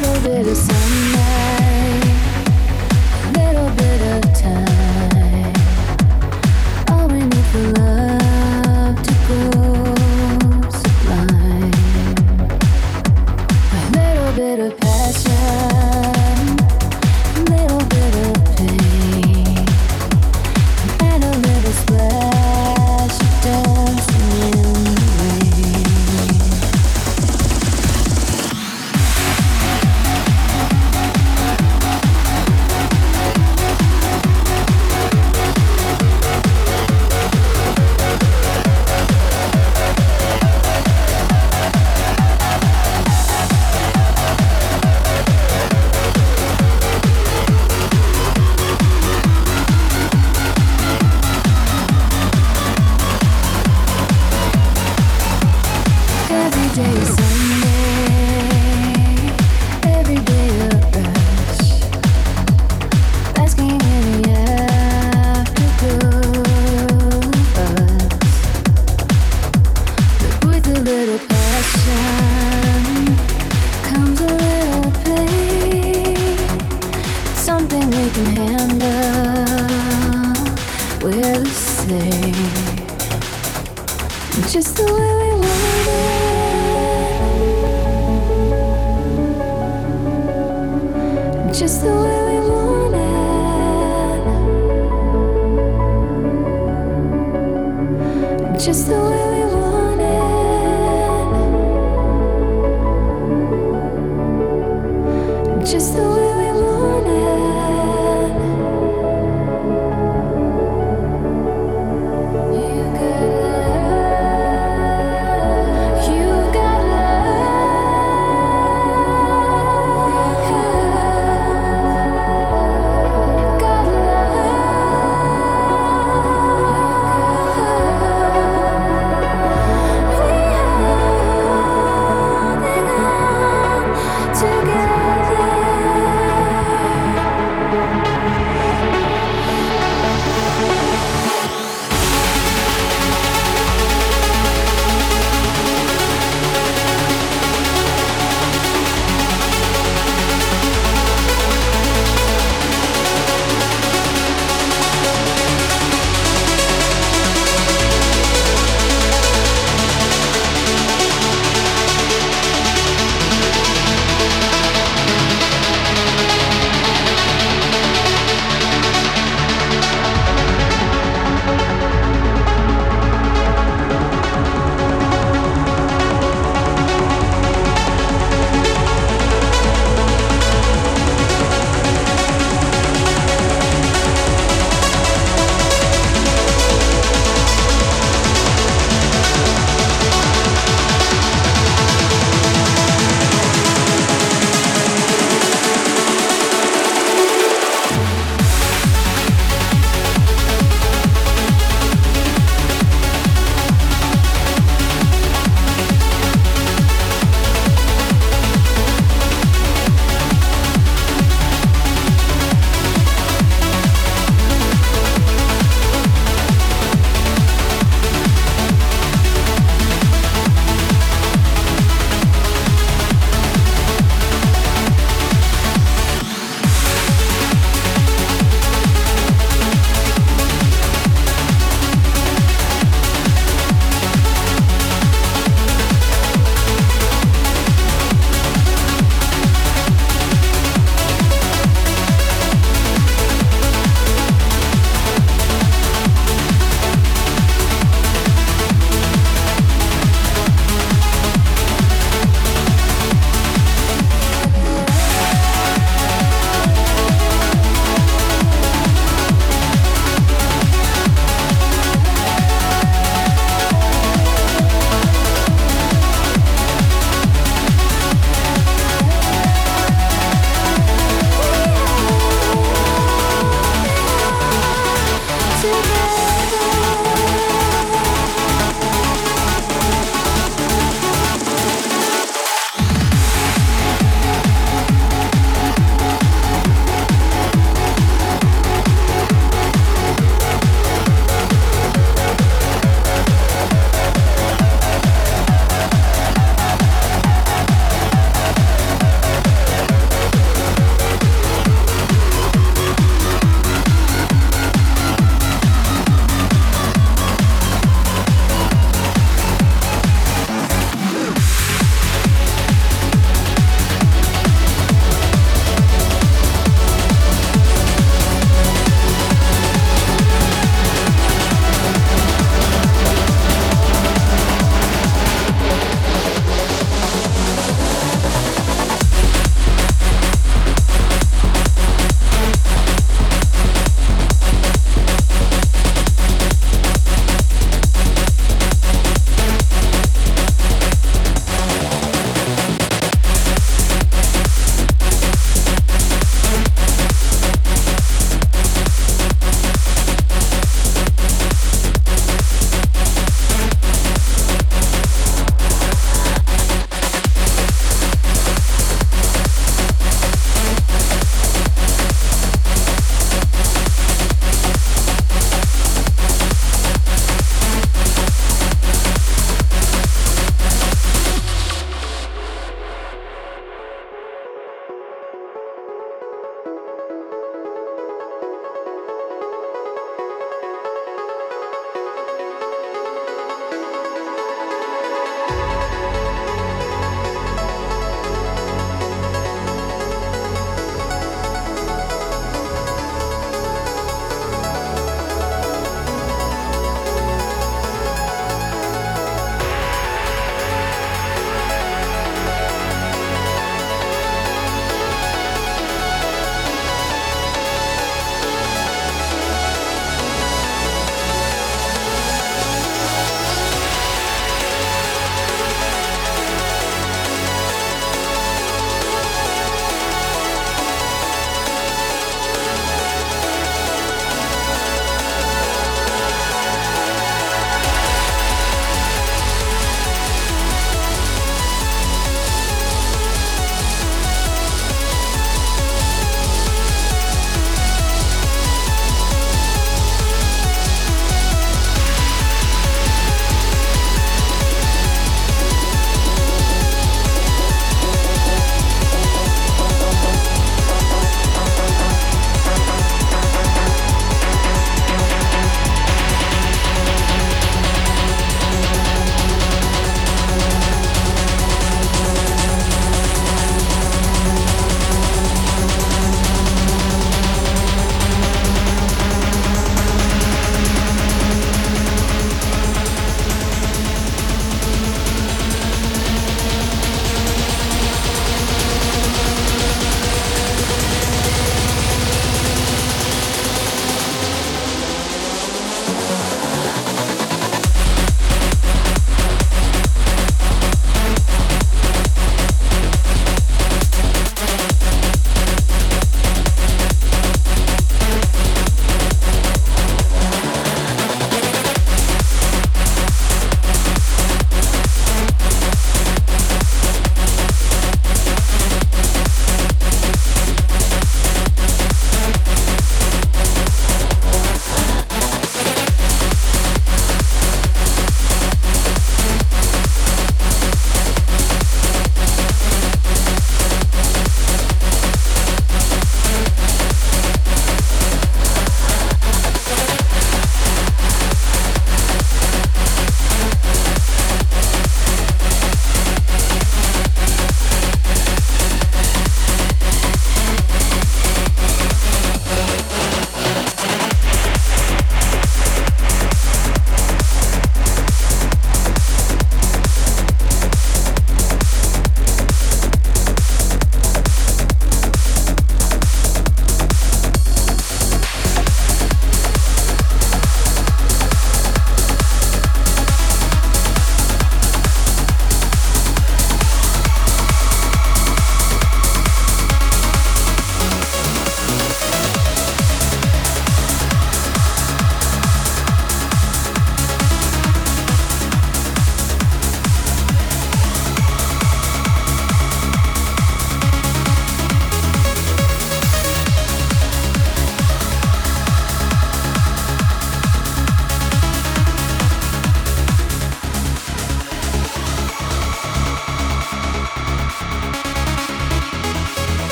little bit of sun.